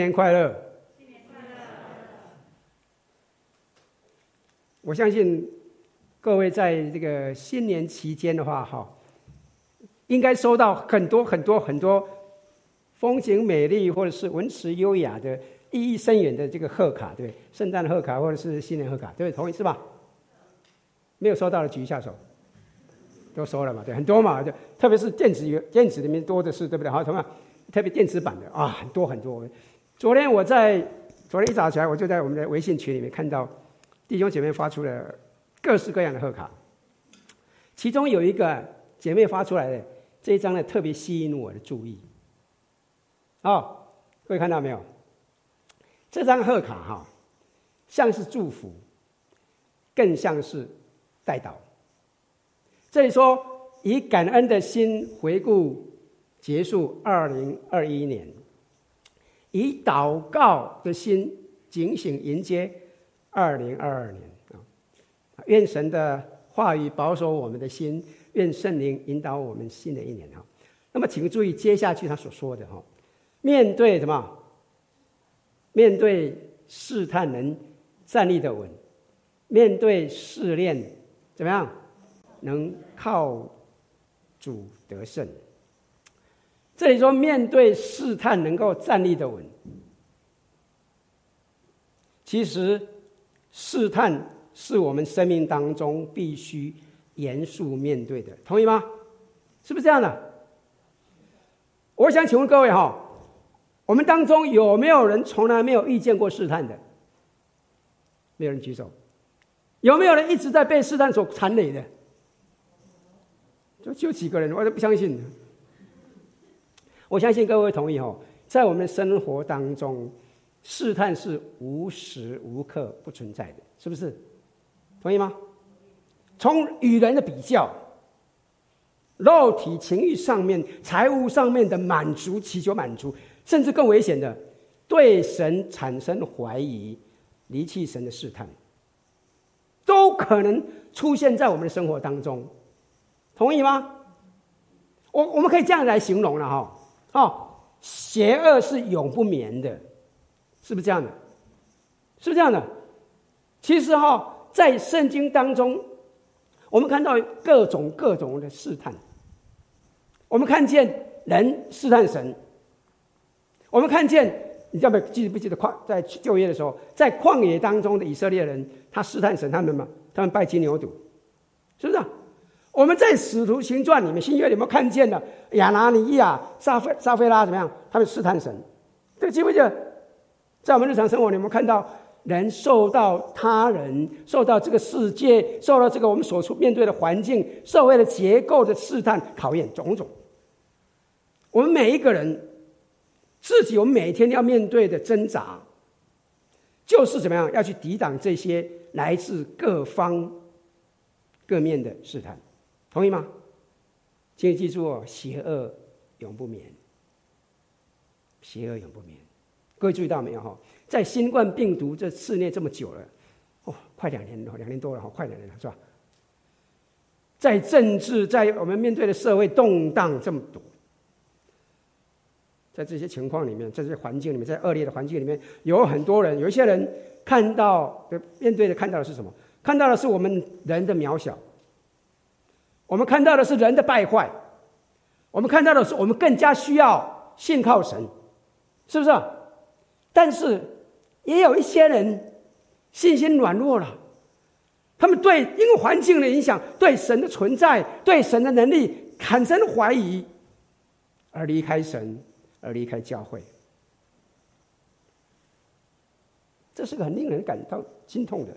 新年快乐！新年快乐！我相信各位在这个新年期间的话，哈，应该收到很多很多很多风景美丽或者是文辞优雅的意义深远的这个贺卡，对，圣诞贺卡或者是新年贺卡，对，同意是吧？没有收到的举一下手，都收了嘛？对，很多嘛，就特别是电子电子里面多的是，对不对？好，同样，特别电子版的啊，很多很多。昨天我在昨天一早起来，我就在我们的微信群里面看到弟兄姐妹发出了各式各样的贺卡，其中有一个姐妹发出来的这一张呢，特别吸引我的注意。哦，各位看到没有？这张贺卡哈，像是祝福，更像是代祷。这里说以感恩的心回顾结束二零二一年。以祷告的心警醒迎接二零二二年啊！愿神的话语保守我们的心，愿圣灵引导我们新的一年哈。那么，请注意接下去他所说的哈：面对什么？面对试探能站立得稳；面对试炼怎么样？能靠主得胜。这里说，面对试探能够站立得稳。其实，试探是我们生命当中必须严肃面对的，同意吗？是不是这样的？我想请问各位哈，我们当中有没有人从来没有遇见过试探的？没有人举手。有没有人一直在被试探所缠累的？就就几个人，我都不相信。我相信各位同意哈，在我们的生活当中，试探是无时无刻不存在的，是不是？同意吗？从与人的比较、肉体情欲上面、财务上面的满足、祈求满足，甚至更危险的，对神产生怀疑、离弃神的试探，都可能出现在我们的生活当中。同意吗？我我们可以这样来形容了哈。哦，哦邪恶是永不眠的，是不是这样的？是不是这样的？其实哈、哦，在圣经当中，我们看到各种各种的试探。我们看见人试探神，我们看见，你知道没？记不记得旷在就业的时候，在旷野当中的以色列人，他试探神，他们嘛，他们拜金牛犊，是不是？我们在《使徒行传》里面，新约里面看见了亚拿尼亚、撒菲撒非拉怎么样？他们试探神，这个记不记得？在我们日常生活里面，看到人受到他人、受到这个世界、受到这个我们所处面对的环境、社会的结构的试探、考验种种。我们每一个人自己，我们每天要面对的挣扎，就是怎么样要去抵挡这些来自各方各面的试探。同意吗？请你记住哦，邪恶永不眠。邪恶永不眠。各位注意到没有？哈，在新冠病毒这肆虐这么久了，哦，快两年了，两年多了，好快两年了，是吧？在政治，在我们面对的社会动荡这么多，在这些情况里面，在这些环境里面，在恶劣的环境里面，有很多人，有一些人看到的面对的看到的是什么？看到的是我们人的渺小。我们看到的是人的败坏，我们看到的是我们更加需要信靠神，是不是？但是也有一些人信心软弱了，他们对因为环境的影响，对神的存在、对神的能力产生怀疑，而离开神，而离开教会。这是个很令人感到心痛的。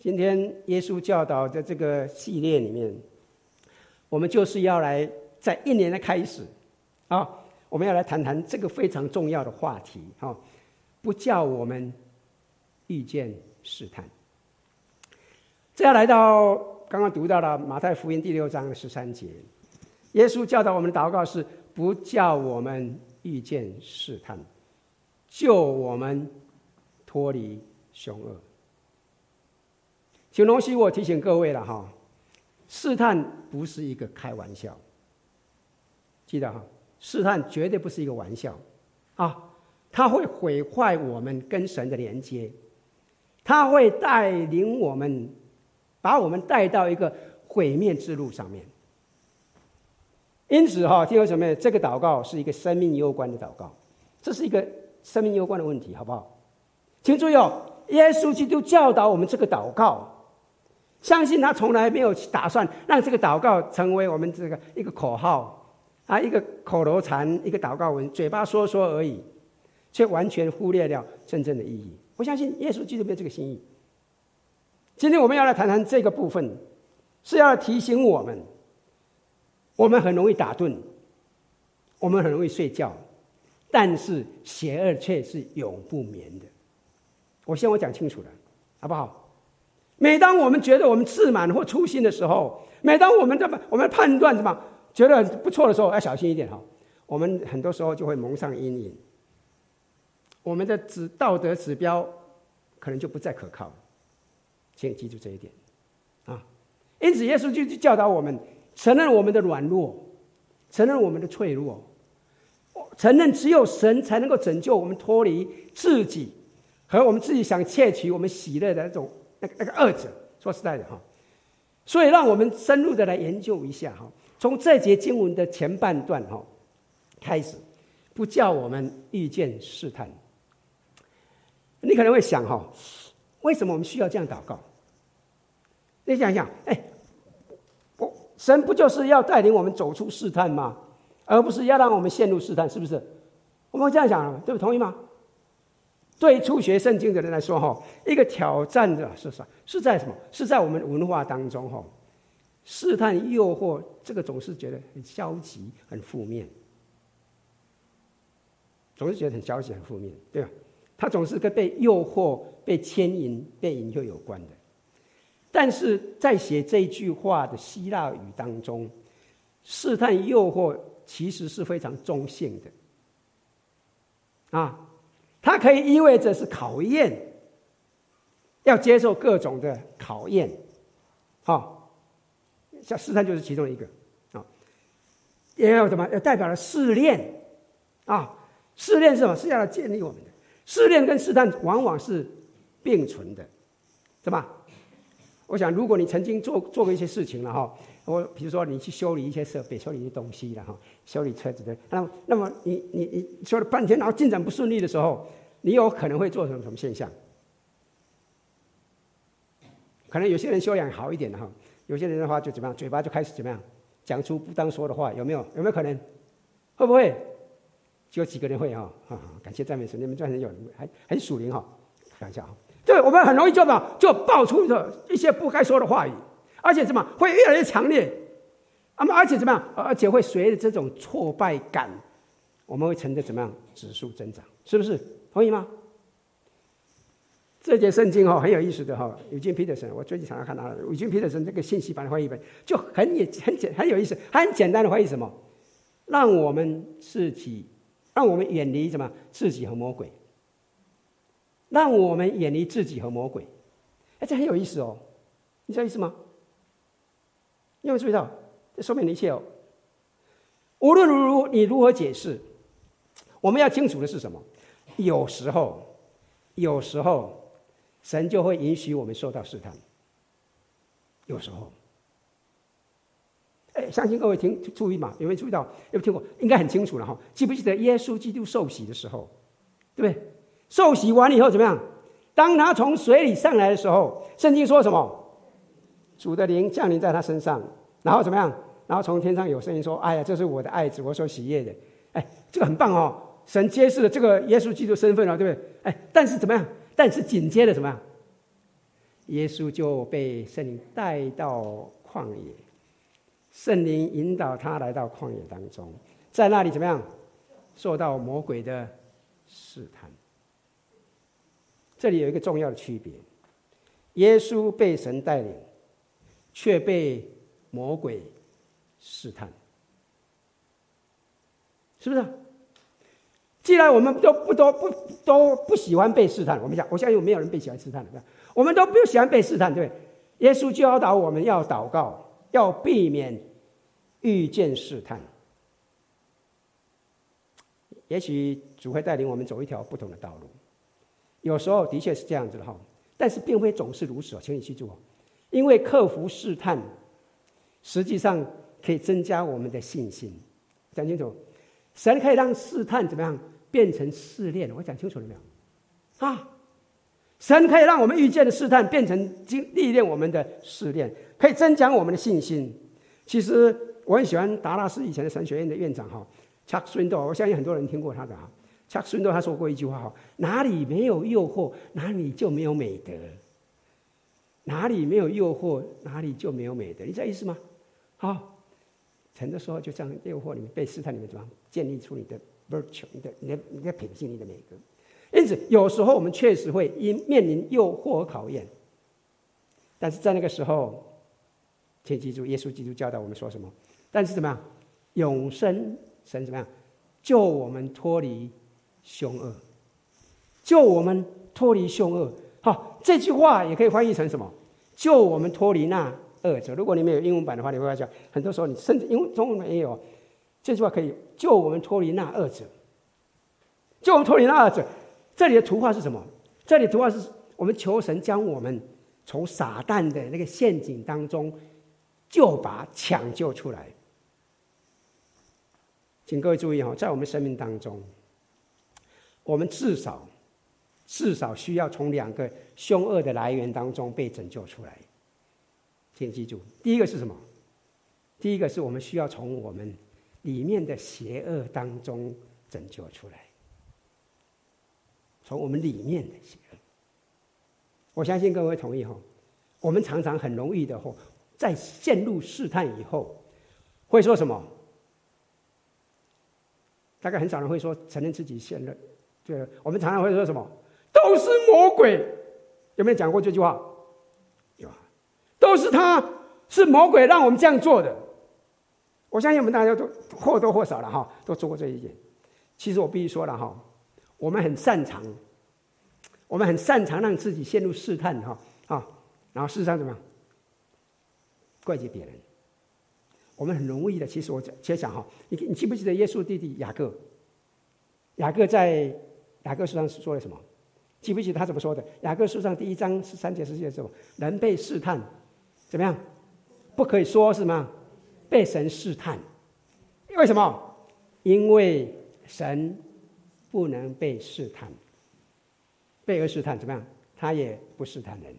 今天耶稣教导的这个系列里面，我们就是要来在一年的开始啊，我们要来谈谈这个非常重要的话题哈，不叫我们遇见试探。这要来到刚刚读到了马太福音第六章十三节，耶稣教导我们的祷告是不叫我们遇见试探，救我们脱离凶恶。请容许我提醒各位了哈，试探不是一个开玩笑，记得哈，试探绝对不是一个玩笑，啊，他会毁坏我们跟神的连接，他会带领我们，把我们带到一个毁灭之路上面。因此，哈，弟兄姊妹，这个祷告是一个生命攸关的祷告，这是一个生命攸关的问题，好不好？请注意哦，耶稣基督教导我们这个祷告。相信他从来没有打算让这个祷告成为我们这个一个口号啊，一个口头禅，一个祷告文，嘴巴说说而已，却完全忽略了真正的意义。我相信耶稣基督没有这个心意。今天我们要来谈谈这个部分，是要提醒我们，我们很容易打盹，我们很容易睡觉，但是邪恶却是永不眠的。我先我讲清楚了，好不好？每当我们觉得我们自满或粗心的时候，每当我们这么我们判断什么觉得不错的时候，要小心一点哈。我们很多时候就会蒙上阴影，我们的指道德指标可能就不再可靠。请记住这一点啊！因此，耶稣就教导我们承认我们的软弱，承认我们的脆弱，承认只有神才能够拯救我们脱离自己和我们自己想窃取我们喜乐的那种。那个那个二者，说实在的哈，所以让我们深入的来研究一下哈。从这节经文的前半段哈开始，不叫我们遇见试探。你可能会想哈，为什么我们需要这样祷告？你想想，哎，我神不就是要带领我们走出试探吗？而不是要让我们陷入试探，是不是？我们会这样想，对不？同意吗？对初学圣经的人来说，哈，一个挑战的是啥？是在什么？是在我们文化当中，哈，试探、诱惑，这个总是觉得很消极、很负面，总是觉得很消极、很负面，对吧？它总是跟被诱惑、被牵引、被引诱有关的。但是在写这句话的希腊语当中，试探、诱惑其实是非常中性的，啊。它可以意味着是考验，要接受各种的考验，好，像试探就是其中一个啊，也有什么？也代表了试炼啊，试炼是什么？是要来建立我们的。试炼跟试探往往是并存的，是吧？我想，如果你曾经做做过一些事情了哈，我比如说你去修理一些设备、修理一些东西了哈，修理车子的，那那么你你你修了半天，然后进展不顺利的时候，你有可能会做成什么现象？可能有些人修养好一点的哈，有些人的话就怎么样，嘴巴就开始怎么样，讲出不当说的话，有没有？有没有可能？会不会？就有几个人会哈，感谢赞美神，你们这人有还很属灵哈，开玩笑哈。对，我们很容易就嘛，就爆出的一些不该说的话语，而且什么会越来越强烈，那么而且怎么样？而且会随着这种挫败感，我们会乘着怎么样指数增长，是不是？同意吗？这节圣经哈很有意思的哈，尤金·彼得森，我最近常常看他的尤金·彼得森这个信息版的翻译本，就很也很简很有意思，很简单的翻译什么？让我们自己，让我们远离什么？自己和魔鬼。让我们远离自己和魔鬼，哎，这很有意思哦，你知道意思吗？有没有注意到？这说明了一切哦。无论如如你如何解释，我们要清楚的是什么？有时候，有时候，神就会允许我们受到试探。有时候，哎，相信各位听注意嘛？有没有注意到？有没有听过？应该很清楚了哈。记不记得耶稣基督受洗的时候，对不对？受洗完了以后怎么样？当他从水里上来的时候，圣经说什么？主的灵降临在他身上，然后怎么样？然后从天上有声音说：“哎呀，这是我的爱子，我所喜悦的。”哎，这个很棒哦！神揭示了这个耶稣基督身份了，对不对？哎，但是怎么样？但是紧接着怎么样？耶稣就被圣灵带到旷野，圣灵引导他来到旷野当中，在那里怎么样？受到魔鬼的试探。这里有一个重要的区别：耶稣被神带领，却被魔鬼试探，是不是？既然我们都不都不都不喜欢被试探，我们讲，我相信没有人被喜欢试探的，我们都不喜欢被试探，对不对？耶稣教导我们要祷告，要避免遇见试探。也许主会带领我们走一条不同的道路。有时候的确是这样子的哈，但是并非总是如此哦，请你记住哦，因为克服试探，实际上可以增加我们的信心。讲清楚，神可以让试探怎么样变成试炼？我讲清楚了没有？啊，神可以让我们遇见的试探变成经历练我们的试炼，可以增强我们的信心。其实我很喜欢达拉斯以前的神学院的院长哈，Chuck Swindoll，我相信很多人听过他的哈。Chuck Swindoll 他说过一句话哈：哪里没有诱惑，哪里就没有美德；哪里没有诱惑，哪里就没有美德。你这意思吗？好，成的时候就这样诱惑里面被试探里面怎么样建立出你的 virtue，你的你的你的品性，你的美德。因此，有时候我们确实会因面临诱惑和考验，但是在那个时候，请记住，耶稣基督教导我们说什么？但是怎么样？永生神怎么样？救我们脱离。凶恶，救我们脱离凶恶。好，这句话也可以翻译成什么？救我们脱离那恶者。如果你没有英文版的话，你会发现很多时候你甚至因为中文版也有这句话，可以救我们脱离那恶者。救我们脱离那恶者。这里的图画是什么？这里图画是我们求神将我们从撒旦的那个陷阱当中救拔、抢救出来。请各位注意哈，在我们生命当中。我们至少，至少需要从两个凶恶的来源当中被拯救出来。请记住，第一个是什么？第一个是我们需要从我们里面的邪恶当中拯救出来，从我们里面的邪恶。我相信各位同意哈。我们常常很容易的或在陷入试探以后，会说什么？大概很少人会说承认自己陷入。对，我们常常会说什么？都是魔鬼，有没有讲过这句话？有啊，都是他，是魔鬼让我们这样做的。我相信我们大家都或多或少了哈，都做过这一件。其实我必须说了哈，我们很擅长，我们很擅长让自己陷入试探哈啊，然后事实上怎么样？怪罪别人。我们很容易的，其实我在想哈，你你记不记得耶稣弟弟雅各？雅各在。雅各书上是说了什么？记不记得他怎么说的？雅各书上第一章十三节十四节的时候，人被试探，怎么样？不可以说是吗？被神试探，为什么？因为神不能被试探，被恶试探怎么样？他也不试探人。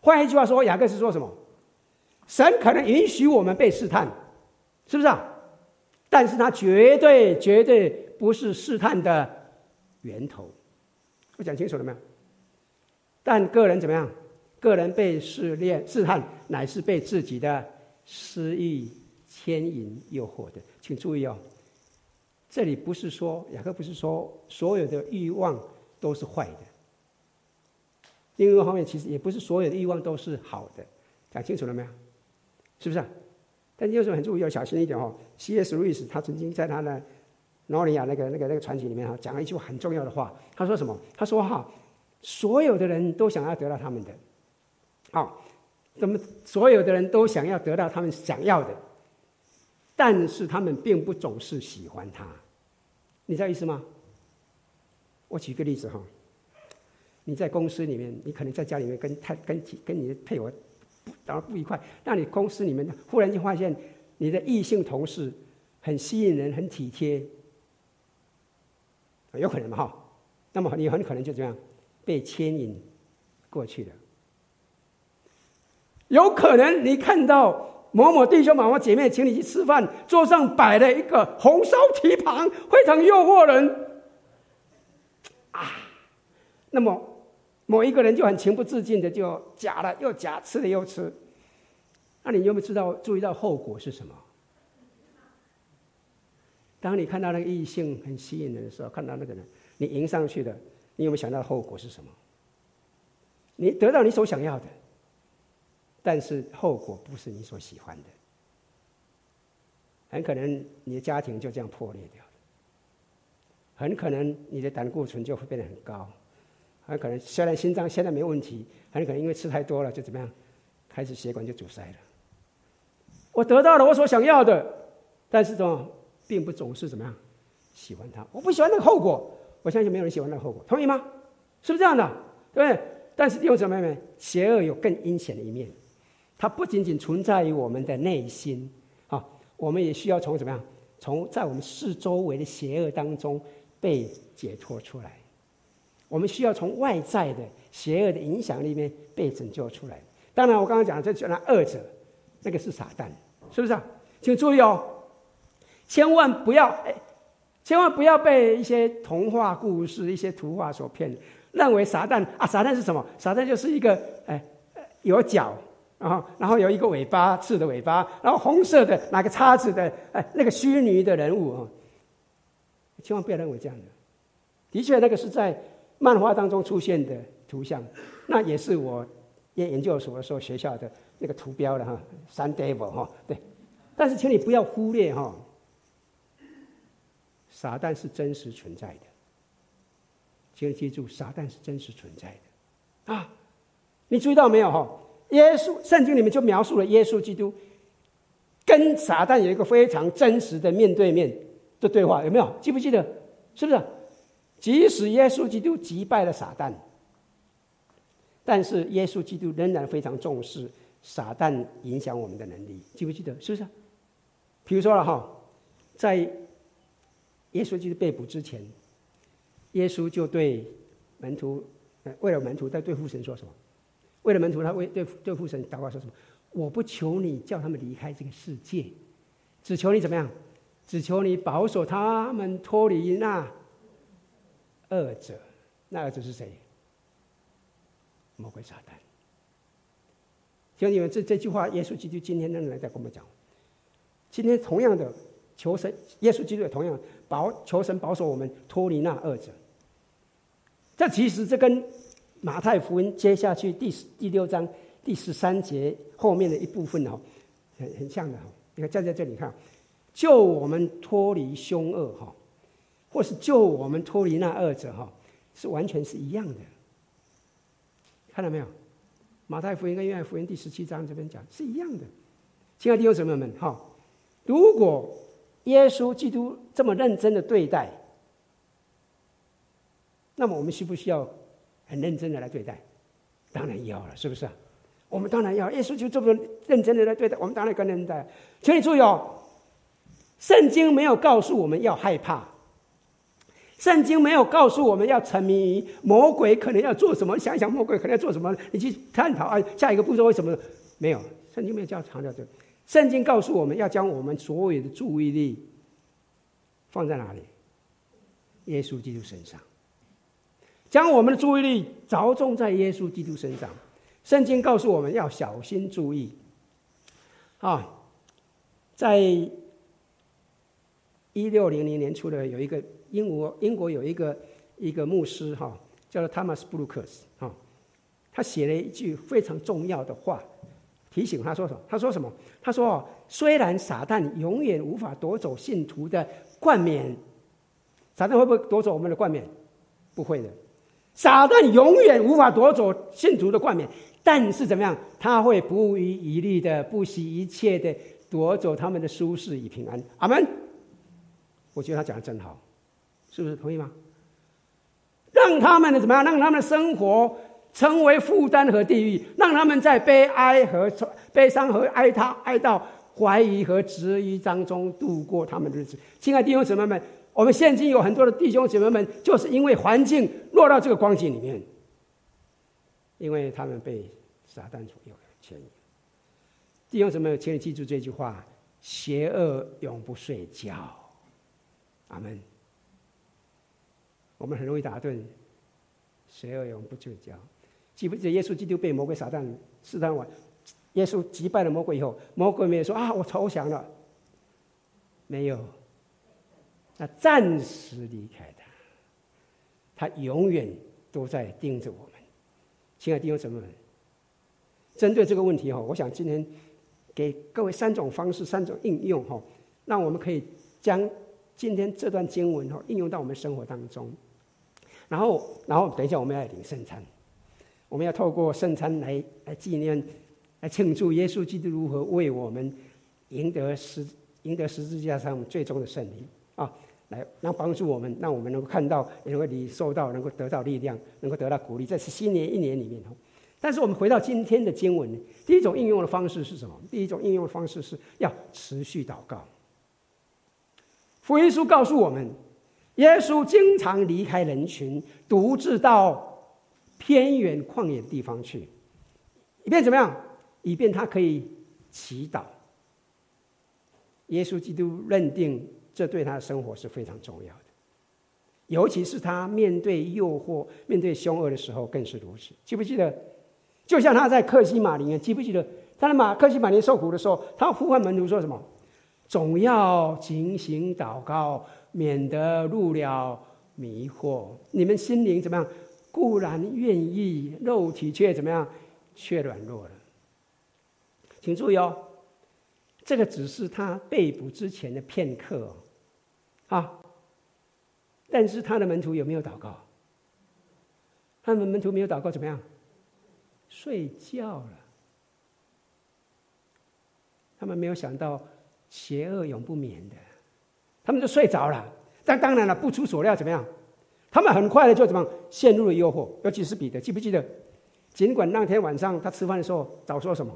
换一句话说，雅各是说什么？神可能允许我们被试探，是不是啊？但是他绝对绝对不是试探的。源头，我讲清楚了没有？但个人怎么样？个人被试炼、试探，乃是被自己的私欲牵引、诱惑的。请注意哦，这里不是说雅各不是说所有的欲望都是坏的。另一个方面，其实也不是所有的欲望都是好的。讲清楚了没有？是不是？但你有时候很注意，要小心一点哦。C.S. 路易斯他曾经在他的。诺尼亚那个那个那个传奇里面哈，讲了一句很重要的话。他说什么？他说哈，所有的人都想要得到他们的，好，那么所有的人都想要得到他们想要的，但是他们并不总是喜欢他。你知道意思吗？我举个例子哈，你在公司里面，你可能在家里面跟太跟跟你的配偶当然不愉快，那你公司里面忽然就发现你的异性同事很吸引人，很体贴。有可能嘛哈，那么你很可能就这样被牵引过去了。有可能你看到某某弟兄、某某姐妹请你去吃饭，桌上摆了一个红烧蹄膀，非常诱惑人啊。那么某一个人就很情不自禁的就夹了又夹，吃了又吃。那你有没有知道注意到后果是什么？当你看到那个异性很吸引人的时候，看到那个人，你迎上去的，你有没有想到后果是什么？你得到你所想要的，但是后果不是你所喜欢的，很可能你的家庭就这样破裂掉了，很可能你的胆固醇就会变得很高，很可能虽然心脏现在没问题，很可能因为吃太多了就怎么样，开始血管就阻塞了。我得到了我所想要的，但是怎么？并不总是怎么样，喜欢他，我不喜欢那个后果。我相信没有人喜欢那个后果，同意吗？是不是这样的？对不对？但是弟兄姊妹们，邪恶有更阴险的一面，它不仅仅存在于我们的内心啊，我们也需要从怎么样？从在我们四周围的邪恶当中被解脱出来。我们需要从外在的邪恶的影响里面被拯救出来。当然，我刚刚讲的这那二者，那个是撒旦，是不是啊？请注意哦，千万不要哎。千万不要被一些童话故事、一些图画所骗，认为撒旦啊，撒旦是什么？撒旦就是一个哎，有脚，然后然后有一个尾巴，刺的尾巴，然后红色的拿个叉子的哎，那个虚拟的人物啊。千万不要认为这样的。的确，那个是在漫画当中出现的图像，那也是我研研究所的时候学校的那个图标的哈，Sun Devil 哈，对。但是，请你不要忽略哈。撒旦是真实存在的，请记住，撒旦是真实存在的啊！你注意到没有？哈，耶稣圣经里面就描述了耶稣基督跟撒旦有一个非常真实的面对面的对话，有没有？记不记得？是不是？即使耶稣基督击败了撒旦，但是耶稣基督仍然非常重视撒旦影响我们的能力，记不记得？是不是？比如说了哈，在耶稣基督被捕之前，耶稣就对门徒，为了门徒，在对父神说什么？为了门徒，他为对对父神祷告说什么？我不求你叫他们离开这个世界，只求你怎么样？只求你保守他们脱离那恶者。那恶者是谁？魔鬼撒旦。兄弟们，这这句话，耶稣基督今天仍然在跟我们讲。今天同样的。求神，耶稣基督也同样保求神保守我们脱离那二者。这其实这跟马太福音接下去第十第六章第十三节后面的一部分哦，很很像的哈。你看站在这里看，救我们脱离凶恶哈，或是救我们脱离那二者哈，是完全是一样的。看到没有？马太福音跟约翰福音第十七章这边讲是一样的。亲爱的弟兄姊妹们哈，如果耶稣基督这么认真的对待，那么我们需不需要很认真的来对待？当然要了，是不是？我们当然要。耶稣就这么认真的来对待，我们当然更认真。请你注意哦，圣经没有告诉我们要害怕，圣经没有告诉我们要沉迷于魔鬼可能要做什么，想想魔鬼可能要做什么，你去探讨啊，下一个步骤为什么？没有，圣经没有教强调这个。圣经告诉我们要将我们所有的注意力放在哪里？耶稣基督身上，将我们的注意力着重在耶稣基督身上。圣经告诉我们要小心注意。啊，在一六零零年初的有一个英国，英国有一个一个牧师哈，叫做 Thomas Brooks 哈，他写了一句非常重要的话。提醒他说什么？他说什么？他说：“虽然撒旦永远无法夺走信徒的冠冕，撒旦会不会夺走我们的冠冕？不会的。撒旦永远无法夺走信徒的冠冕，但是怎么样？他会不遗余力的、不惜一切的夺走他们的舒适与平安。阿门。我觉得他讲的真好，是不是？同意吗？让他们的怎么样？让他们的生活。”成为负担和地狱，让他们在悲哀和悲伤和哀悼、哀悼、怀疑和质疑当中度过他们的日子。亲爱的弟兄姊妹们，我们现今有很多的弟兄姊妹们，就是因为环境落到这个光景里面，因为他们被撒旦左右牵引。弟兄姊妹，请你记住这句话：邪恶永不睡觉。阿门。我们很容易打盹，邪恶永不睡觉。记不记得耶稣基督被魔鬼撒旦试探完，耶稣击败了魔鬼以后，魔鬼没有说啊，我投降了，没有，他暂时离开他，他永远都在盯着我们。亲爱的弟兄姊妹们，针对这个问题哈，我想今天给各位三种方式、三种应用哈，让我们可以将今天这段经文哈应用到我们生活当中。然后，然后等一下我们要来领圣餐。我们要透过圣餐来来纪念、来庆祝耶稣基督如何为我们赢得十赢得十字架上最终的胜利啊！来让帮助我们，让我们能够看到，也能够你受到，能够得到力量，能够得到鼓励，在新年一年里面。但是我们回到今天的经文，第一种应用的方式是什么？第一种应用的方式是要持续祷告。福音书告诉我们，耶稣经常离开人群，独自到偏远旷野的地方去，以便怎么样？以便他可以祈祷。耶稣基督认定这对他的生活是非常重要的，尤其是他面对诱惑、面对凶恶的时候更是如此。记不记得？就像他在克西马尼，记不记得他在马克西马尼受苦的时候，他呼唤门徒说什么？总要警醒祷告，免得入了迷惑。你们心灵怎么样？固然愿意，肉体却怎么样？却软弱了。请注意哦，这个只是他被捕之前的片刻哦，啊！但是他的门徒有没有祷告？他们门徒没有祷告，怎么样？睡觉了，他们没有想到邪恶永不眠的，他们就睡着了。但当然了，不出所料，怎么样？他们很快的就怎么陷入了诱惑，尤其是彼得，记不记得？尽管那天晚上他吃饭的时候早说什么，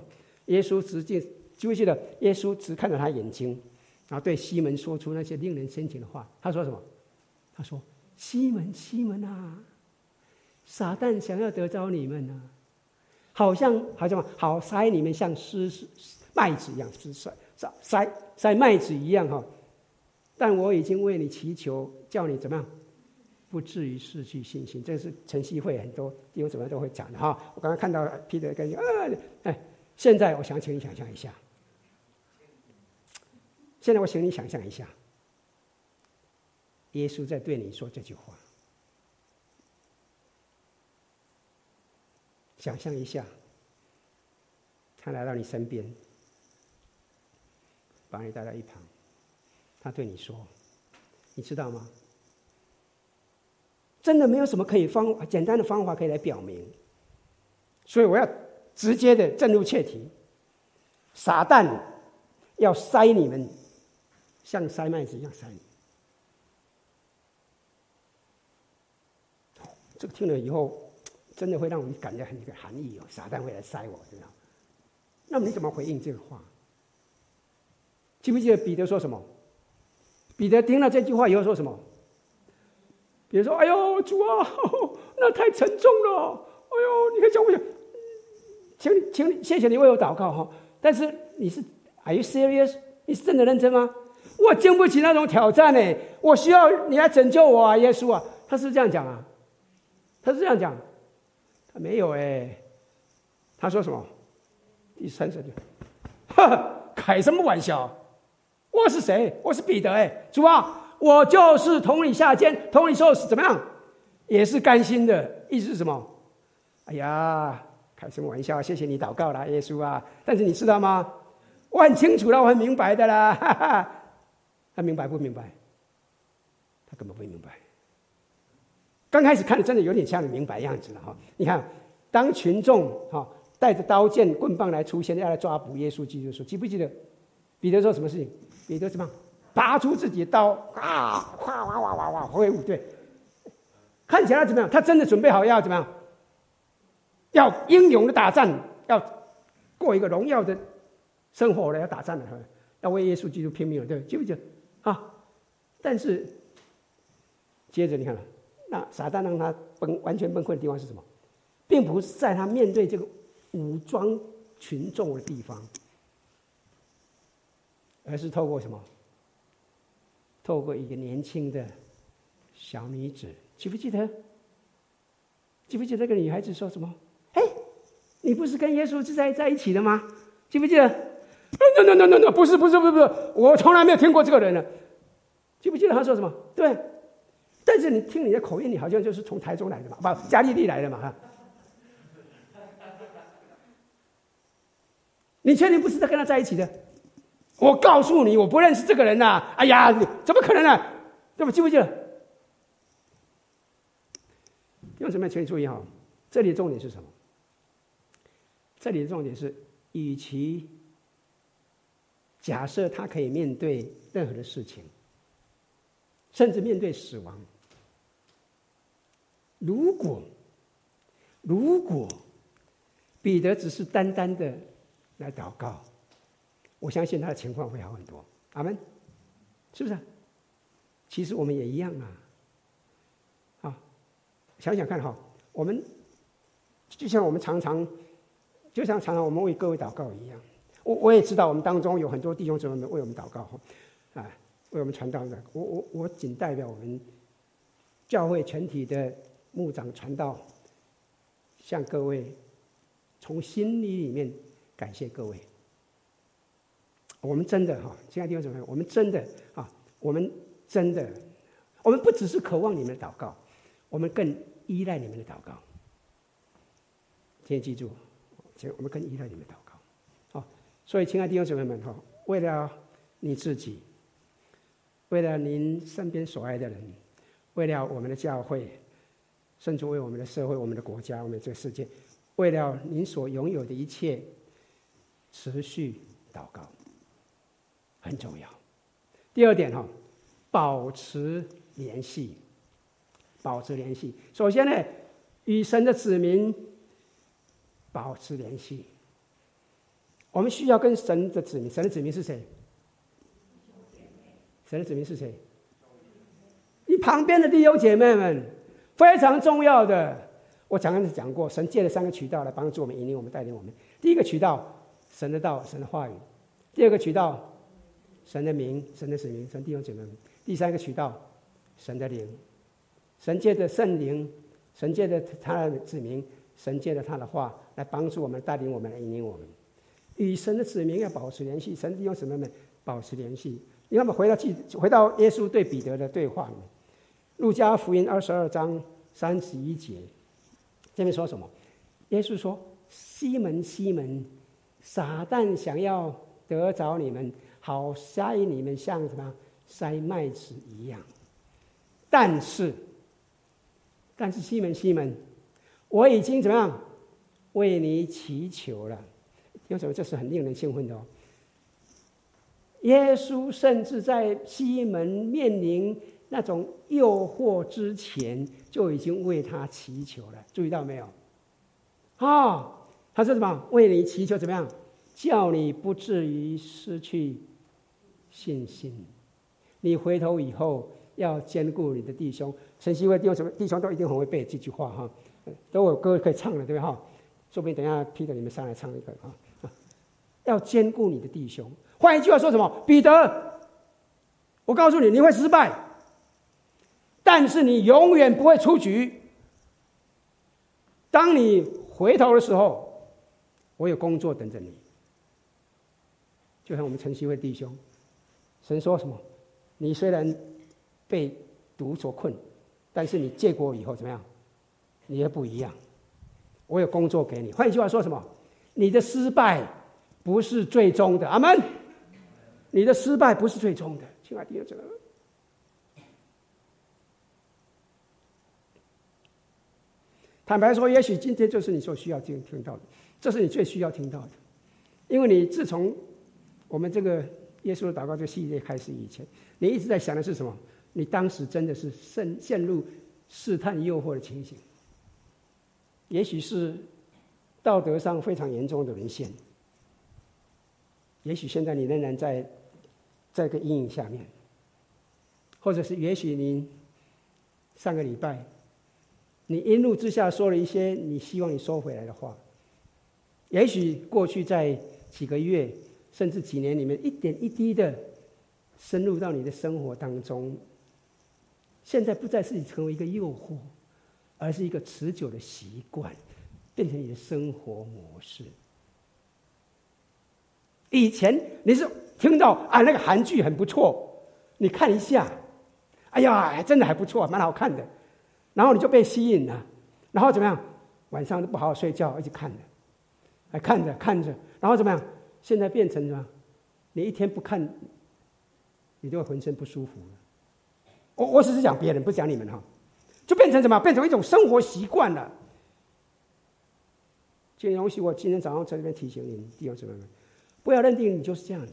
耶稣直接记不记得？耶稣只看着他眼睛，然后对西门说出那些令人深情的话。他说什么？他说：“西门，西门啊，撒旦想要得着你们呢、啊。”好像好像好筛你们像施麦子一样施筛筛筛麦子一样哈，但我已经为你祈求，叫你怎么样，不至于失去信心。这是晨曦会很多弟兄姊妹都会讲的哈。我刚刚看到彼得跟啊，哎，现在我想请你想象一下，现在我请你想象一下，耶稣在对你说这句话。想象一下，他来到你身边，把你带到一旁，他对你说：“你知道吗？真的没有什么可以方简单的方法可以来表明，所以我要直接的正入切题。撒旦要塞你们，像塞麦子一样塞。这个听了以后。”真的会让我们感觉很一个含义哦，撒旦会来塞我，知道？那你怎么回应这个话？记不记得彼得说什么？彼得听了这句话以后说什么？比如说：“哎呦，主啊，那太沉重了！哎呦，你可以叫我，请你，请你，谢谢你为我祷告哈。但是你是，Are you serious？你是真的认真吗？我经不起那种挑战呢，我需要你来拯救我啊，耶稣啊！他是这样讲啊，他是这样讲。”他没有哎，他说什么？第三十句，开什么玩笑？我是谁？我是彼得哎，主啊，我就是同你下监，同你受死，怎么样？也是甘心的。意思是什么？哎呀，开什么玩笑？谢谢你祷告啦，耶稣啊！但是你知道吗？我很清楚了，我很明白的啦。哈哈，他明白不明白？他根本不明白。刚开始看的真的有点像明白样子了哈！你看，当群众哈带着刀剑棍棒来出现，要来抓捕耶稣基督的时候，记不记得彼得做什么事情？彼得怎么？拔出自己的刀啊！哗哗哗哗哗挥舞，对，看起来怎么样？他真的准备好要怎么样？要英勇的打仗，要过一个荣耀的生活了，要打仗了，要为耶稣基督拼命了，对，记不记得？啊！但是接着你看。那撒旦让他崩完全崩溃的地方是什么？并不是在他面对这个武装群众的地方，而是透过什么？透过一个年轻的小女子，记不记得？记不记得那个女孩子说什么？哎，你不是跟耶稣是在在一起的吗？记不记得？No no no no no，不是不是不是不是，我从来没有听过这个人呢。记不记得他说什么？对。但是你听你的口音，你好像就是从台中来的嘛，不，加利利来的嘛，哈。你确定不是在跟他在一起的？我告诉你，我不认识这个人呐、哎呀，怎么可能呢、啊？对不？记不记得？用什么？请你注意哈，这里重点是什么？这里的重点是，与其假设他可以面对任何的事情。甚至面对死亡。如果如果彼得只是单单的来祷告，我相信他的情况会好很多。阿门，是不是？其实我们也一样啊。啊，想想看哈，我们就像我们常常，就像常常我们为各位祷告一样。我我也知道，我们当中有很多弟兄姊妹们为我们祷告，啊，为我们传道的。我我我仅代表我们教会全体的牧长传道，向各位从心里里面感谢各位。我们真的哈，亲爱的弟兄姊妹，我们真的啊，我们真的，我们不只是渴望你们的祷告，我们更依赖你们的祷告。请记住，请我们更依赖你们祷告。好所以，亲爱的弟兄姊妹们，哈，为了你自己，为了您身边所爱的人，为了我们的教会，甚至为我们的社会、我们的国家、我们这个世界，为了您所拥有的一切，持续祷告很重要。第二点，哈，保持联系，保持联系。首先呢，与神的子民保持联系。我们需要跟神的子民，神的子民是谁？神的子民是谁？你旁边的弟兄姐妹们，非常重要的。我讲刚刚讲过，神借了三个渠道来帮助我们、引领我们、带领我们。第一个渠道，神的道、神的话语；第二个渠道，神的名、神的子民、神弟兄姐妹们；第三个渠道，神的灵。神借着圣灵，神借着他的子民，神借着他的话来帮助我们、带领我们、来引领我们。与神的子民要保持联系，神弟兄姊妹们保持联系。你看，我们回到记，回到耶稣对彼得的对话里面，路加福音二十二章三十一节，这边说什么？耶稣说：“西门，西门，撒旦想要得着你们，好筛你们，像什么筛麦子一样。但是，但是西门，西门，我已经怎么样为你祈求了。”有什么这是很令人兴奋的哦？耶稣甚至在西门面临那种诱惑之前，就已经为他祈求了。注意到没有？啊、他说什么？为你祈求怎么样？叫你不至于失去信心。你回头以后要兼顾你的弟兄。晨曦会弟兄什么？弟兄都一定很会背这句话哈。都有歌可以唱了，对不对哈？说不定等一下 Peter 你们上来唱一个啊。要兼顾你的弟兄。换一句话说什么？彼得，我告诉你，你会失败，但是你永远不会出局。当你回头的时候，我有工作等着你。就像我们晨曦会弟兄，神说什么？你虽然被毒所困，但是你结果以后怎么样？你也不一样。我有工作给你。换一句话说什么？你的失败。不是最终的，阿门。你的失败不是最终的，亲爱的弟兄姊妹。坦白说，也许今天就是你所需要听听到的，这是你最需要听到的，因为你自从我们这个耶稣的祷告这个系列开始以前，你一直在想的是什么？你当时真的是陷陷入试探诱惑的情形，也许是道德上非常严重的沦陷。也许现在你仍然在这个阴影下面，或者是也许你上个礼拜你一怒之下说了一些你希望你收回来的话，也许过去在几个月甚至几年里面一点一滴的深入到你的生活当中，现在不再是你成为一个诱惑，而是一个持久的习惯，变成你的生活模式。以前你是听到啊，那个韩剧很不错，你看一下，哎呀，真的还不错，蛮好看的，然后你就被吸引了，然后怎么样？晚上都不好好睡觉，一直看着，还看着看着，然后怎么样？现在变成什么？你一天不看，你就会浑身不舒服了。我我只是讲别人，不讲你们哈，就变成什么？变成一种生活习惯了。这东西我今天早上在这边提醒你们弟兄姊妹们。不要认定你就是这样子，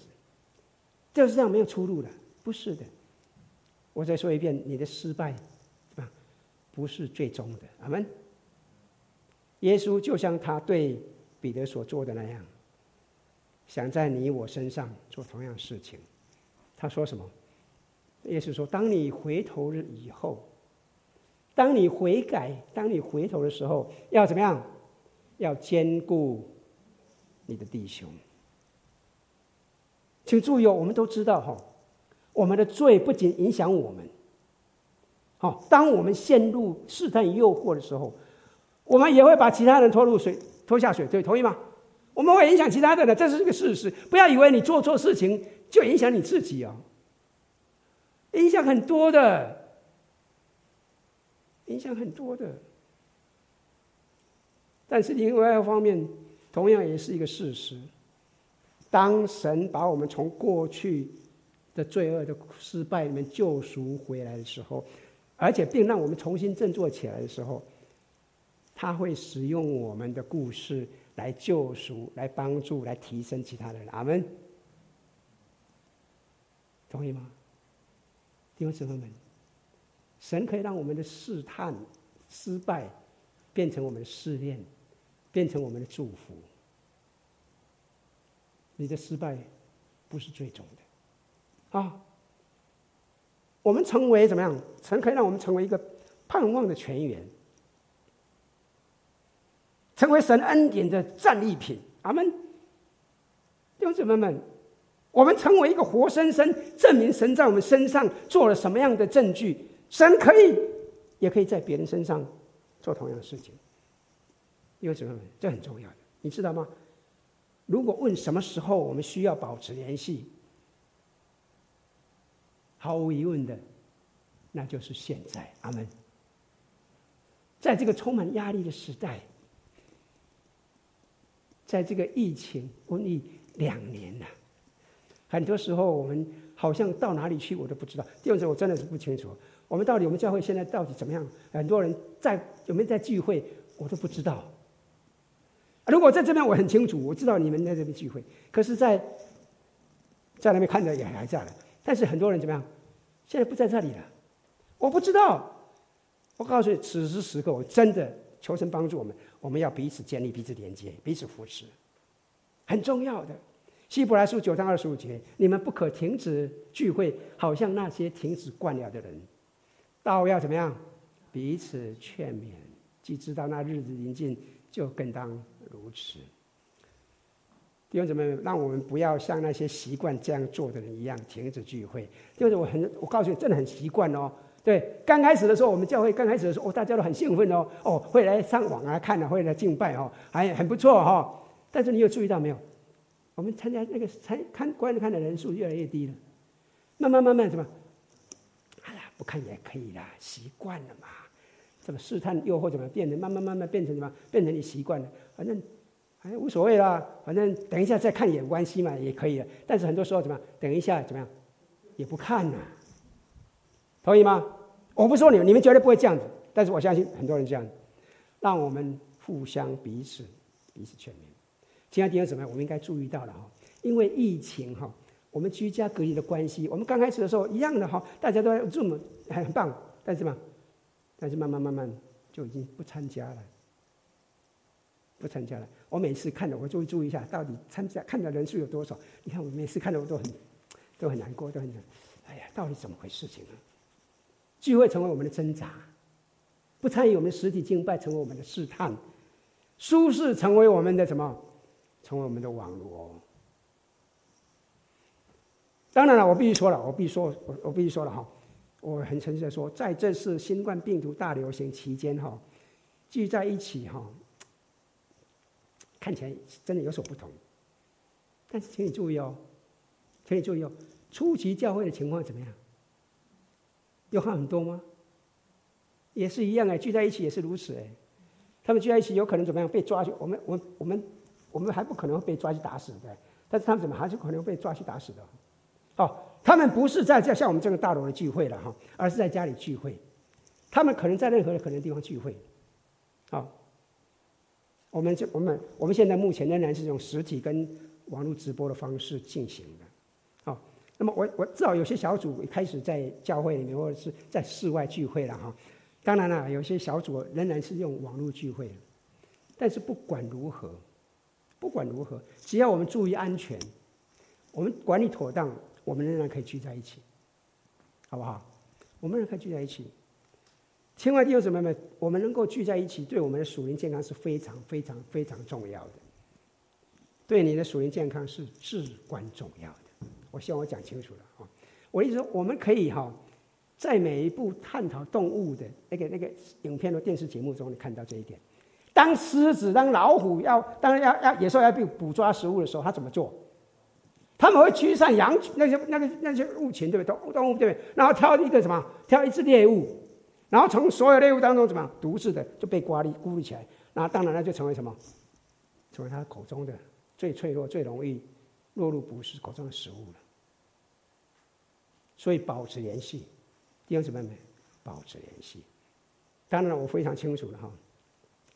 就是这样没有出路的，不是的。我再说一遍，你的失败，不是最终的。阿门。耶稣就像他对彼得所做的那样，想在你我身上做同样事情。他说什么？耶稣说：“当你回头了以后，当你悔改，当你回头的时候，要怎么样？要兼顾你的弟兄。”请注意哦，我们都知道哈。我们的罪不仅影响我们，好，当我们陷入试探诱惑的时候，我们也会把其他人拖入水，拖下水，对，同意吗？我们会影响其他的人，这是一个事实。不要以为你做错事情就影响你自己哦，影响很多的，影响很多的。但是另外一方面，同样也是一个事实。当神把我们从过去的罪恶的失败里面救赎回来的时候，而且并让我们重新振作起来的时候，他会使用我们的故事来救赎、来帮助、来提升其他人。阿门。同意吗？弟兄姊妹们，神可以让我们的试探、失败变成我们的试炼，变成我们的祝福。你的失败不是最终的。啊，我们成为怎么样？神可以让我们成为一个盼望的泉源，成为神恩典的战利品。阿门。弟兄姊妹们，我们成为一个活生生证明神在我们身上做了什么样的证据。神可以，也可以在别人身上做同样的事情。弟兄姊妹们，这很重要的，你知道吗？如果问什么时候我们需要保持联系？毫无疑问的，那就是现在。阿门。在这个充满压力的时代，在这个疫情瘟疫两年了，很多时候我们好像到哪里去我都不知道。第二次我真的是不清楚，我们到底我们教会现在到底怎么样？很多人在有没有在聚会，我都不知道。如果在这边我很清楚，我知道你们在这边聚会，可是在，在那边看着也还在了。但是很多人怎么样？现在不在这里了，我不知道。我告诉你，此时此刻，我真的求神帮助我们。我们要彼此建立、彼此连接、彼此扶持，很重要的。希伯来书九章二十五节：你们不可停止聚会，好像那些停止惯了的人。倒要怎么样？彼此劝勉，既知道那日子临近，就更当如此。弟兄姊妹，让我们不要像那些习惯这样做的人一样停止聚会。就是我很，我告诉你，真的很习惯哦。对，刚开始的时候，我们教会刚开始的时候，哦，大家都很兴奋哦，哦，会来上网啊看啊，会来敬拜哦，还很不错哈、哦。但是你有注意到没有？我们参加那个参看观看的人数越来越低了。慢慢慢慢什么？哎呀，不看也可以啦，习惯了嘛。怎么试探诱惑怎么变成慢慢慢慢变成什么？变成你习惯了，反正。哎，无所谓啦，反正等一下再看也没关系嘛，也可以了。但是很多时候怎么样？等一下怎么样？也不看呐，同意吗？我不说你们，你们绝对不会这样子。但是我相信很多人这样。让我们互相彼此彼此劝勉。今天第二什么？我们应该注意到了哈，因为疫情哈，我们居家隔离的关系，我们刚开始的时候一样的哈，大家都在 Zoom 很棒，但是嘛，但是慢慢慢慢就已经不参加了。不参加了。我每次看的，我就会注意一下，到底参加看的人数有多少。你看，我每次看的我都很都很难过，都很难哎呀，到底怎么回事情呢？聚会成为我们的挣扎，不参与我们的实体敬拜成为我们的试探，舒适成为我们的什么？成为我们的网络。当然了，我必须说了，我必须说，我我必须说了哈，我很诚实的说，在这次新冠病毒大流行期间哈，聚在一起哈。看起来真的有所不同，但是请你注意哦，请你注意哦，初级教会的情况怎么样？有好很多吗？也是一样哎，聚在一起也是如此哎。他们聚在一起有可能怎么样？被抓去？我们、我、我们、我们还不可能被抓去打死的，但是他们怎么还是可能被抓去打死的？哦，他们不是在在像我们这个大楼的聚会了哈，而是在家里聚会。他们可能在任何的可能的地方聚会，好。我们这我们我们现在目前仍然是用实体跟网络直播的方式进行的，那么我我知道有些小组开始在教会里面或者是在室外聚会了哈。当然了，有些小组仍然是用网络聚会。但是不管如何，不管如何，只要我们注意安全，我们管理妥当，我们仍然可以聚在一起，好不好？我们仍然可以聚在一起。千万弟兄姊妹们，我们能够聚在一起，对我们的属灵健康是非常非常非常重要的。对你的属灵健康是至关重要的。我希望我讲清楚了啊！我意思说，我们可以哈，在每一部探讨动物的那个那个影片或电视节目中，你看到这一点。当狮子、当老虎要当然要要野兽要被捕抓食物的时候，他怎么做？他们会驱散羊那些那个那些物群，对不对？动物动物对不对？然后挑一个什么？挑一只猎物，然后从所有猎物当中怎么独自的就被孤立孤立起来？然后当然那就成为什么？成为他口中的最脆弱、最容易落入捕食口中的食物了。所以保持联系，弟兄姊妹们，保持联系。当然，我非常清楚了哈。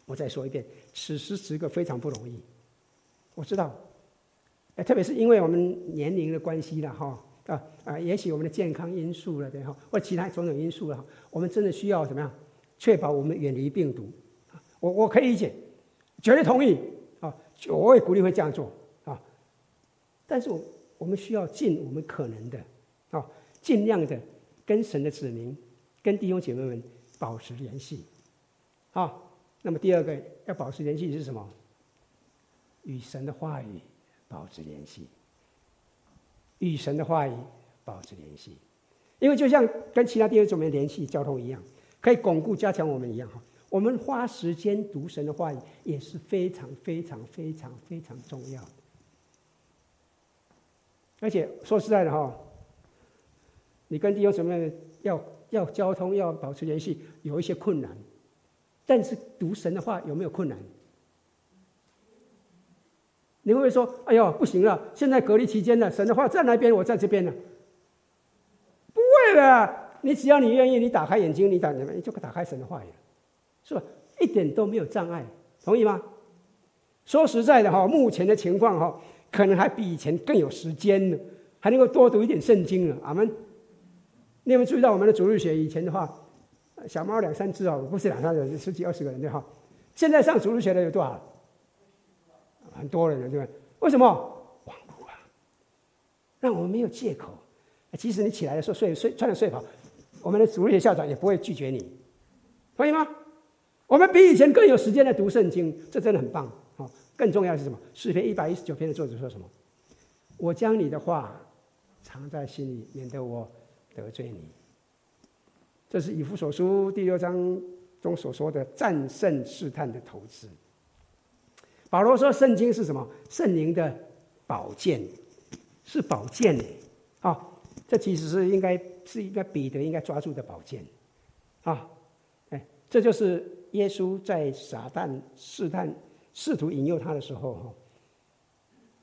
我再说一遍，此时此刻非常不容易。我知道，哎，特别是因为我们年龄的关系了哈啊啊，也许我们的健康因素了对哈，或其他种种因素了，我们真的需要怎么样确保我们远离病毒？我我可以理解，绝对同意啊，我也鼓励会这样做啊。但是我我们需要尽我们可能的啊。尽量的跟神的子民、跟弟兄姐妹们保持联系，好。那么第二个要保持联系是什么？与神的话语保持联系。与神的话语保持联系，因为就像跟其他弟兄姊妹联系交通一样，可以巩固加强我们一样哈。我们花时间读神的话语也是非常非常非常非常重要的。而且说实在的哈。你跟弟兄姊妹要要交通，要保持联系，有一些困难，但是读神的话有没有困难？你会不会说：“哎呦，不行了，现在隔离期间了，神的话在那边，我在这边呢？”不会的，你只要你愿意，你打开眼睛，你打你就可打开神的话语，是吧？一点都没有障碍，同意吗？说实在的哈，目前的情况哈，可能还比以前更有时间呢，还能够多读一点圣经了。阿门。你有没有注意到我们的主日学以前的话，小猫两三只哦，不是两三只，十几二十个人对哈。现在上主日学的有多少？很多人了，对吧？为什么？网络啊，让我们没有借口。即使你起来的时候睡睡穿着睡袍，我们的主日学校长也不会拒绝你，可以吗？我们比以前更有时间来读圣经，这真的很棒。好，更重要的是什么？诗篇一百一十九篇的作者说什么？我将你的话藏在心里，免得我。得罪你，这是以弗所书第六章中所说的战胜试探的投资。保罗说：“圣经是什么？圣灵的宝剑，是宝剑呢。啊，这其实是应该是一个彼得应该抓住的宝剑。啊，哎，这就是耶稣在撒旦试探、试图引诱他的时候，哈，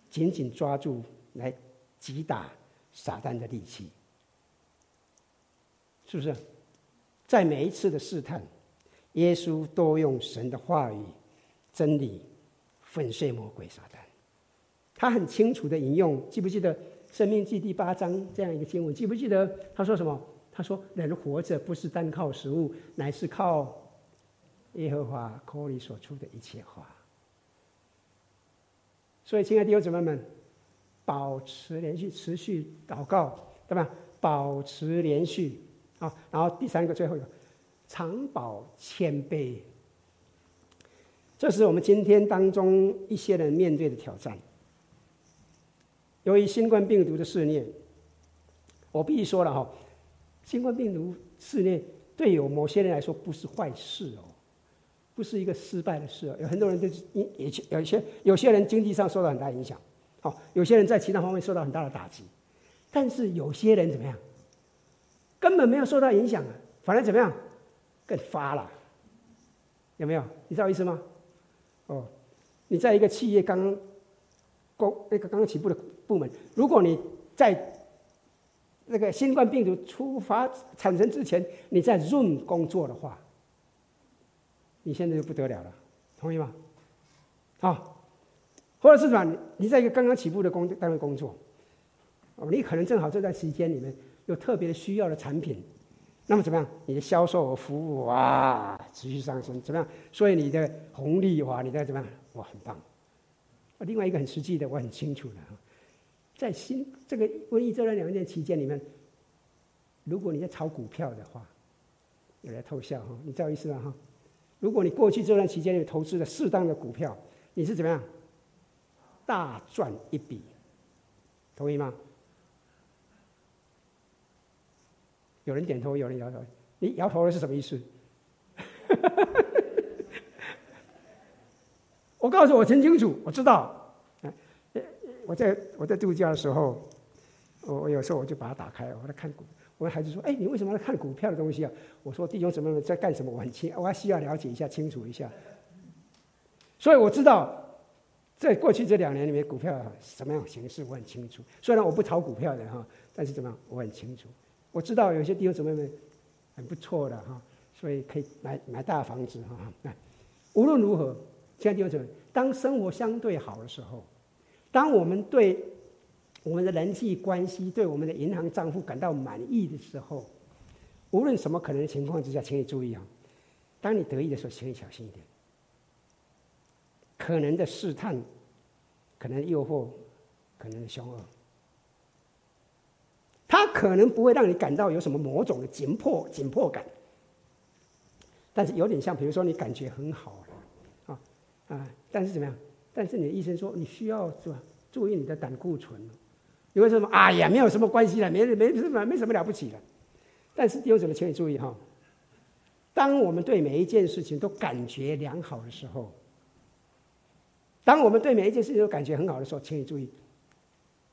紧紧抓住来击打撒旦的利器。”是不是？在每一次的试探，耶稣都用神的话语、真理粉碎魔鬼撒旦。他很清楚的引用，记不记得《生命记》第八章这样一个经文？记不记得他说什么？他说：“人活着不是单靠食物，乃是靠耶和华口里所出的一切话。”所以，亲爱的弟兄姊妹们，保持连续、持续祷告，对吧？保持连续。啊，然后第三个、最后一个，常保谦卑。这是我们今天当中一些人面对的挑战。由于新冠病毒的肆虐，我必须说了哈，新冠病毒肆虐对有某些人来说不是坏事哦，不是一个失败的事哦。有很多人都也也有些有些人经济上受到很大影响，好，有些人在其他方面受到很大的打击，但是有些人怎么样？根本没有受到影响啊，反而怎么样？更发了，有没有？你知道意思吗？哦，你在一个企业刚刚工那个刚刚起步的部门，如果你在那个新冠病毒出发产生之前，你在 Zoom 工作的话，你现在就不得了了，同意吗？啊，或者是什么？你在一个刚刚起步的工单位工作，哦，你可能正好这段时间里面有特别需要的产品，那么怎么样？你的销售和服务哇持续上升，怎么样？所以你的红利哇，你的怎么样？哇，很棒。另外一个很实际的，我很清楚的哈，在新这个瘟疫这段两年期间里面，如果你在炒股票的话，有人偷笑哈，你知道意思吗哈？如果你过去这段期间里投资了适当的股票，你是怎么样？大赚一笔，同意吗？有人点头，有人摇头。你摇头的是什么意思？我告诉我很清楚，我知道。我在我在度假的时候，我我有时候我就把它打开，我在看股。我孩子说：“哎，你为什么要看股票的东西啊？”我说：“弟兄姊妹们在干什么？我很清，我还需要了解一下，清楚一下。”所以我知道。在过去这两年里面，股票什么样形式我很清楚。虽然我不炒股票的哈，但是怎么样我很清楚。我知道有些弟兄姊妹们很不错的哈，所以可以买买大房子哈。无论如何，亲爱的弟兄姊妹，当生活相对好的时候，当我们对我们的人际关系、对我们的银行账户感到满意的时候，无论什么可能的情况之下，请你注意啊，当你得意的时候，请你小心一点。可能的试探，可能诱惑，可能的凶恶，他可能不会让你感到有什么某种的紧迫紧迫感，但是有点像，比如说你感觉很好了，啊啊，但是怎么样？但是你的医生说你需要是吧？注意你的胆固醇，你为什么？哎呀，没有什么关系了，没没什么没什么了不起的。但是有什么？请你注意哈，当我们对每一件事情都感觉良好的时候。当我们对每一件事情都感觉很好的时候，请你注意，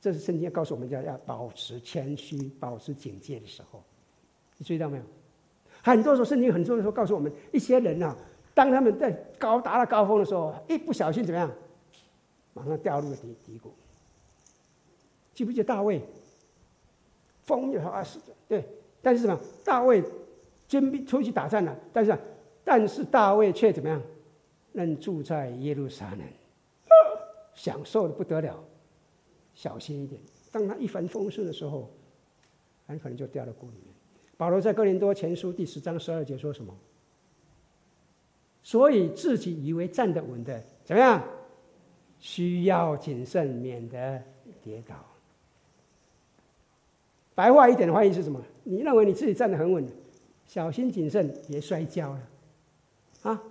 这是圣经告诉我们要要保持谦虚、保持警戒的时候。你注意到没有？很多时候，圣经很多的时候告诉我们，一些人啊，当他们在高达了高峰的时候，一不小心怎么样，马上掉入了低低谷。记不记得大卫？风雨啊，是的，对。但是什么？大卫金兵出去打仗了，但是但是大卫却怎么样？仍住在耶路撒冷。享受的不得了，小心一点。当他一帆风顺的时候，很可能就掉到谷里面。保罗在哥林多前书第十章十二节说什么？所以自己以为站得稳的，怎么样？需要谨慎，免得跌倒。白话一点的话意是什么？你认为你自己站得很稳，小心谨慎，别摔跤了。啊！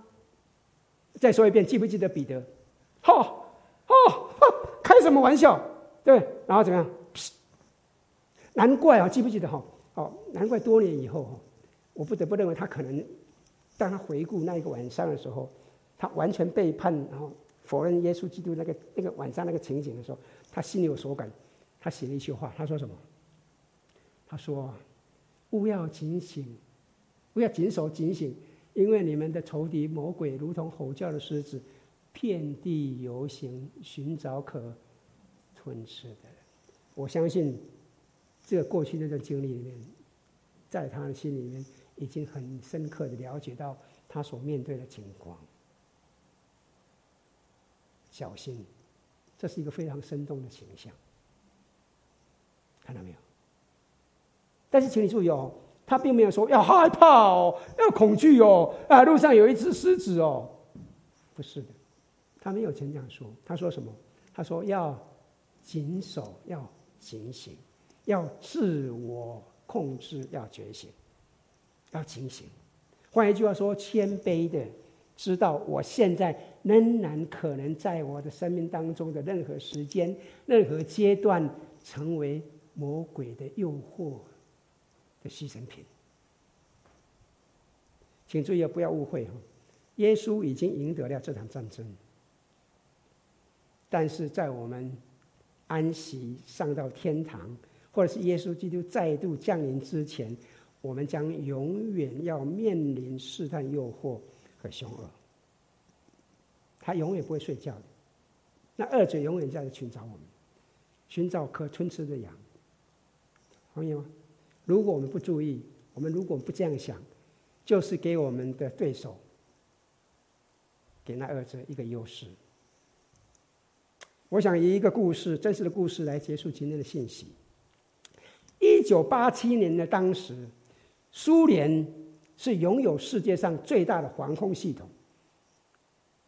再说一遍，记不记得彼得？好。哦，开什么玩笑？对，然后怎么样？难怪啊，记不记得哈？哦，难怪多年以后哈，我不得不认为他可能，当他回顾那一个晚上的时候，他完全背叛，然后否认耶稣基督那个那个晚上那个情景的时候，他心里有所感。他写了一句话，他说什么？他说：“勿要警醒，勿要谨守警醒，因为你们的仇敌魔鬼如同吼叫的狮子。”遍地游行，寻找可吞吃的。我相信，这个过去那段经历里面，在他的心里面已经很深刻的了解到他所面对的情况。小心，这是一个非常生动的形象，看到没有？但是请你注意哦，他并没有说要害怕哦，要恐惧哦，啊，路上有一只狮子哦，不是的。他没有曾这样说，他说什么？他说要谨守，要警醒，要自我控制，要觉醒，要警醒。换一句话说，谦卑的知道，我现在仍然可能在我的生命当中的任何时间、任何阶段，成为魔鬼的诱惑的牺牲品。请注意，不要误会哈，耶稣已经赢得了这场战争。但是在我们安息上到天堂，或者是耶稣基督再度降临之前，我们将永远要面临试探、诱惑和凶恶。他永远不会睡觉的，那恶者永远在寻找我们，寻找可吞吃的羊。同意吗？如果我们不注意，我们如果不这样想，就是给我们的对手，给那恶者一个优势。我想以一个故事，真实的故事来结束今天的信息。一九八七年的当时，苏联是拥有世界上最大的防空系统，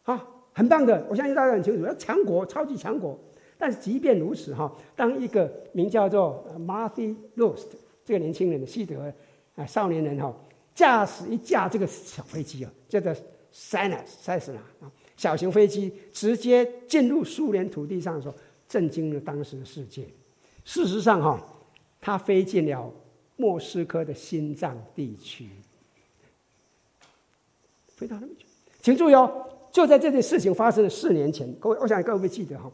啊，很棒的，我相信大家很清楚，要强国，超级强国。但是即便如此，哈，当一个名叫做 Marty Lost 这个年轻人的西德啊少年人哈，驾驶一架这个小飞机啊，叫做 Cessna Cessna 啊，小型飞机直接进入苏联土地上的时候，震惊了当时的世界。事实上，哈，它飞进了莫斯科的心脏地区，飞到那边去。请注意哦，就在这件事情发生的四年前，各位，我想各位记得哈。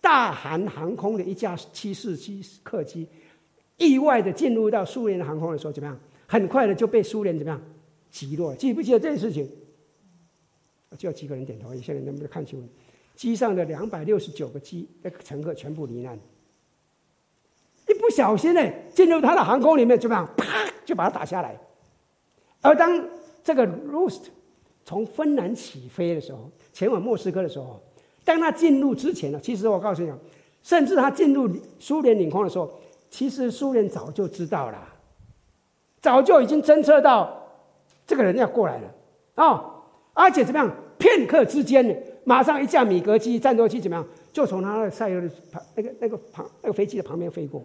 大韩航空的一架七四七客机，意外的进入到苏联的航空的时候，怎么样？很快的就被苏联怎么样击落？记不记得这件事情？就要几个人点头，有些人能不能看清楚？机上的两百六十九个机那个乘客全部罹难。一不小心呢，进入他的航空里面，怎么样？啪，就把他打下来。而当这个 Roost 从芬兰起飞的时候，前往莫斯科的时候。当他进入之前呢，其实我告诉你，甚至他进入苏联领空的时候，其实苏联早就知道了，早就已经侦测到这个人要过来了啊、而且怎么样？片刻之间呢，马上一架米格机战斗机怎么样？就从他的赛尔的旁那个那个旁那个飞机的旁边飞过。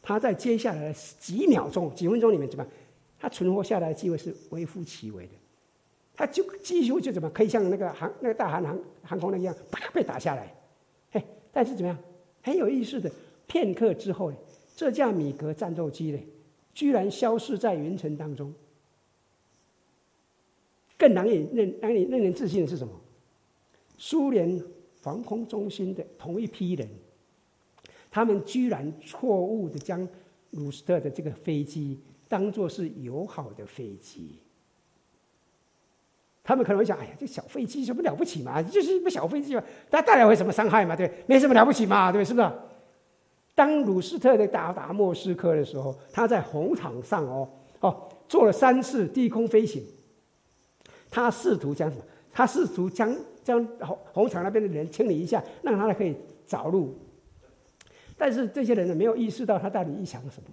他在接下来的几秒钟、几分钟里面怎么样？他存活下来的机会是微乎其微的。他就几乎就怎么可以像那个航那个大韩航航空那样，啪被打下来，嘿，但是怎么样？很有意思的，片刻之后，这架米格战斗机呢，居然消失在云层当中。更难以令让你令人置信的是什么？苏联防空中心的同一批人，他们居然错误的将鲁斯特的这个飞机当做是友好的飞机。他们可能会想：“哎呀，这小飞机什么了不起嘛？就是一个小飞机嘛，它带来会什么伤害嘛？对，没什么了不起嘛？对，是不是？”当鲁斯特的到达莫斯科的时候，他在红场上哦哦做了三次低空飞行。他试图将什么？他试图将将红红场那边的人清理一下，让他可以找路。但是这些人呢，没有意识到他到底意想什么。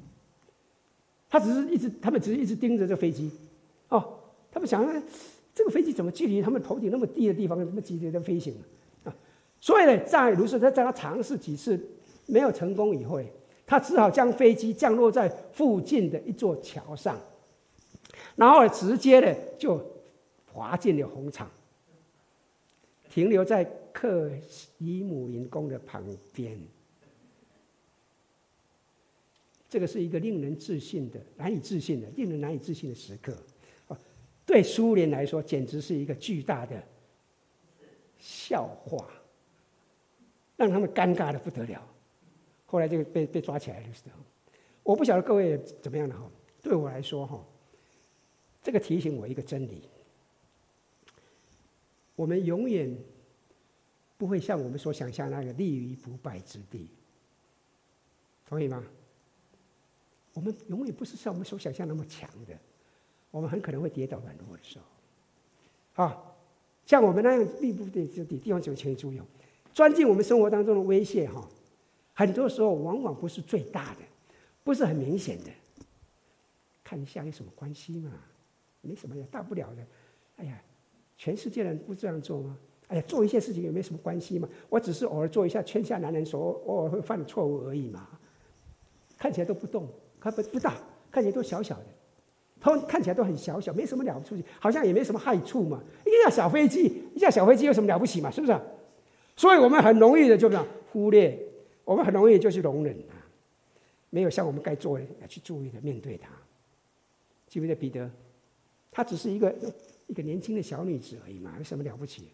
他只是一直，他们只是一直盯着这飞机哦，他们想。这个飞机怎么距离他们头顶那么低的地方，那么急着在飞行啊？所以呢，在卢斯特在他尝试几次没有成功以后，他只好将飞机降落在附近的一座桥上，然后直接的就滑进了红场，停留在克里姆林宫的旁边。这个是一个令人自信的、难以置信的、令人难以置信的时刻。对苏联来说，简直是一个巨大的笑话，让他们尴尬的不得了。后来就被被抓起来的时候，我不晓得各位怎么样的哈。对我来说哈，这个提醒我一个真理：我们永远不会像我们所想象那个立于不败之地，同意吗？我们永远不是像我们所想象那么强的。我们很可能会跌倒软弱的时候，啊，像我们那样地步的这地方，就请注意，钻进我们生活当中的威胁哈，很多时候往往不是最大的，不是很明显的，看一下有什么关系嘛？没什么呀，大不了的。哎呀，全世界人不这样做吗？哎呀，做一些事情也没什么关系嘛。我只是偶尔做一下天下男人所偶尔会犯的错误而已嘛。看起来都不动，看不不大，看起来都小小的。他们看起来都很小小，没什么了不起，好像也没什么害处嘛。一架小飞机，一架小飞机有什么了不起嘛？是不是？所以我们很容易的就这样忽略，我们很容易就去容忍啊，没有像我们该做的要去注意的面对它。记不记得彼得？他只是一个一个年轻的小女子而已嘛，有什么了不起？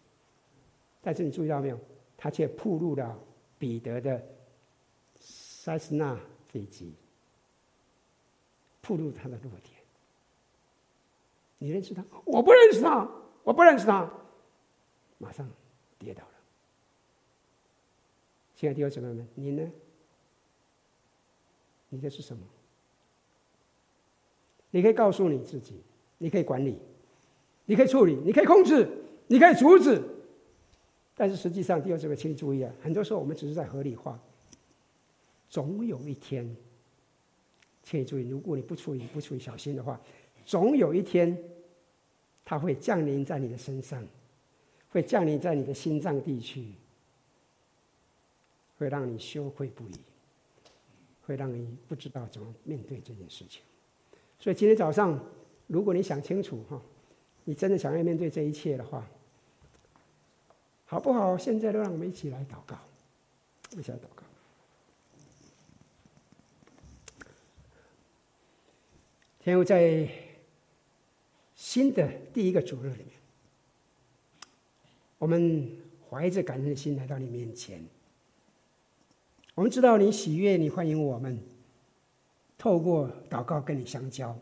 但是你注意到没有？她却暴露了彼得的塞斯纳飞机，暴露他的弱点。你认识他？我不认识他，我不认识他，马上跌倒了。亲爱的弟兄姊妹们，你呢？你的是什么？你可以告诉你自己，你可以管理，你可以处理，你可以控制，你可以阻止。但是实际上，弟兄姊妹，请你注意啊，很多时候我们只是在合理化。总有一天，请你注意，如果你不处理、不处理小心的话，总有一天，它会降临在你的身上，会降临在你的心脏地区，会让你羞愧不已，会让你不知道怎么面对这件事情。所以今天早上，如果你想清楚哈，你真的想要面对这一切的话，好不好？现在都让我们一起来祷告，一起来祷告。天父，在新的第一个主日里面，我们怀着感恩的心来到你面前。我们知道你喜悦，你欢迎我们。透过祷告跟你相交，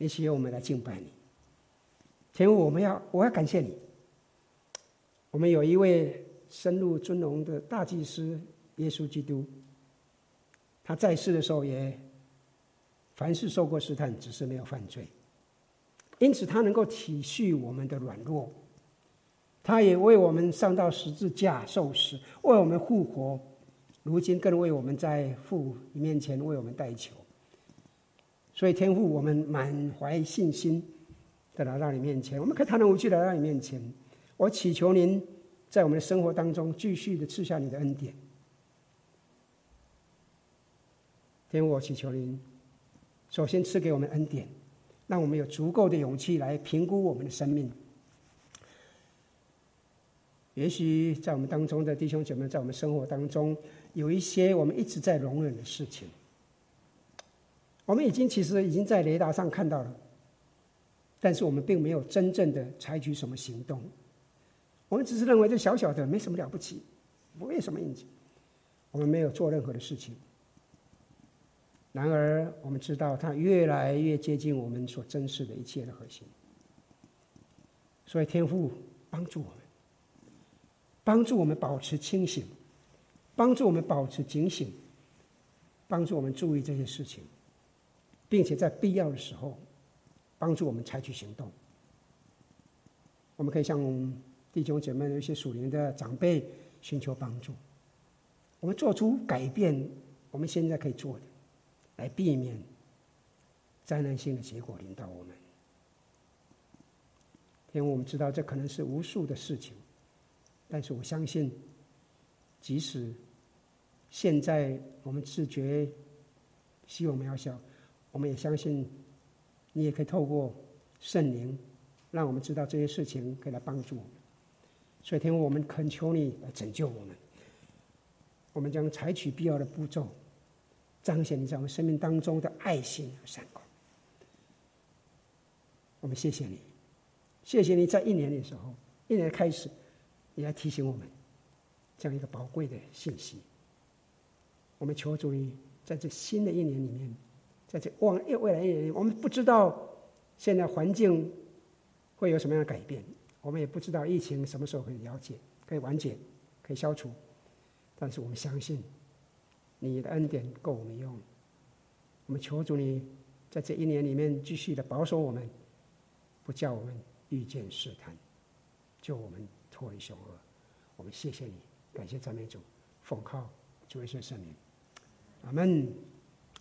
也需要我们来敬拜你。天父，我们要我要感谢你。我们有一位深入尊荣的大祭司耶稣基督，他在世的时候也凡事受过试探，只是没有犯罪。因此，他能够体恤我们的软弱，他也为我们上到十字架受死，为我们复活。如今更为我们在父面前为我们代求，所以天父，我们满怀信心的来到你面前，我们可以坦然无惧来到你面前。我祈求您在我们的生活当中继续的赐下你的恩典。天父，我祈求您首先赐给我们恩典，让我们有足够的勇气来评估我们的生命。也许在我们当中的弟兄姐妹，在我们生活当中。有一些我们一直在容忍的事情，我们已经其实已经在雷达上看到了，但是我们并没有真正的采取什么行动，我们只是认为这小小的没什么了不起，不会有什么影响，我们没有做任何的事情。然而，我们知道它越来越接近我们所珍视的一切的核心，所以天父帮助我们，帮助我们保持清醒。帮助我们保持警醒，帮助我们注意这些事情，并且在必要的时候，帮助我们采取行动。我们可以向弟兄姐妹的一些属灵的长辈寻求帮助，我们做出改变，我们现在可以做的，来避免灾难性的结果临到我们。因为我们知道这可能是无数的事情，但是我相信，即使现在我们自觉希望渺小，我们也相信你也可以透过圣灵，让我们知道这些事情可以来帮助我们。所以，天父，我们恳求你来拯救我们。我们将采取必要的步骤，彰显你在我们生命当中的爱心和善功。我们谢谢你，谢谢你在一年的时候，一年开始，你来提醒我们这样一个宝贵的信息。我们求主你在这新的一年里面，在这往未来一年，我们不知道现在环境会有什么样的改变，我们也不知道疫情什么时候可以了解、可以完结、可以消除。但是我们相信你的恩典够我们用。我们求主你在这一年里面继续的保守我们，不叫我们遇见试探，救我们脱离凶恶。我们谢谢你，感谢赞美主，奉靠主耶稣圣名。阿门。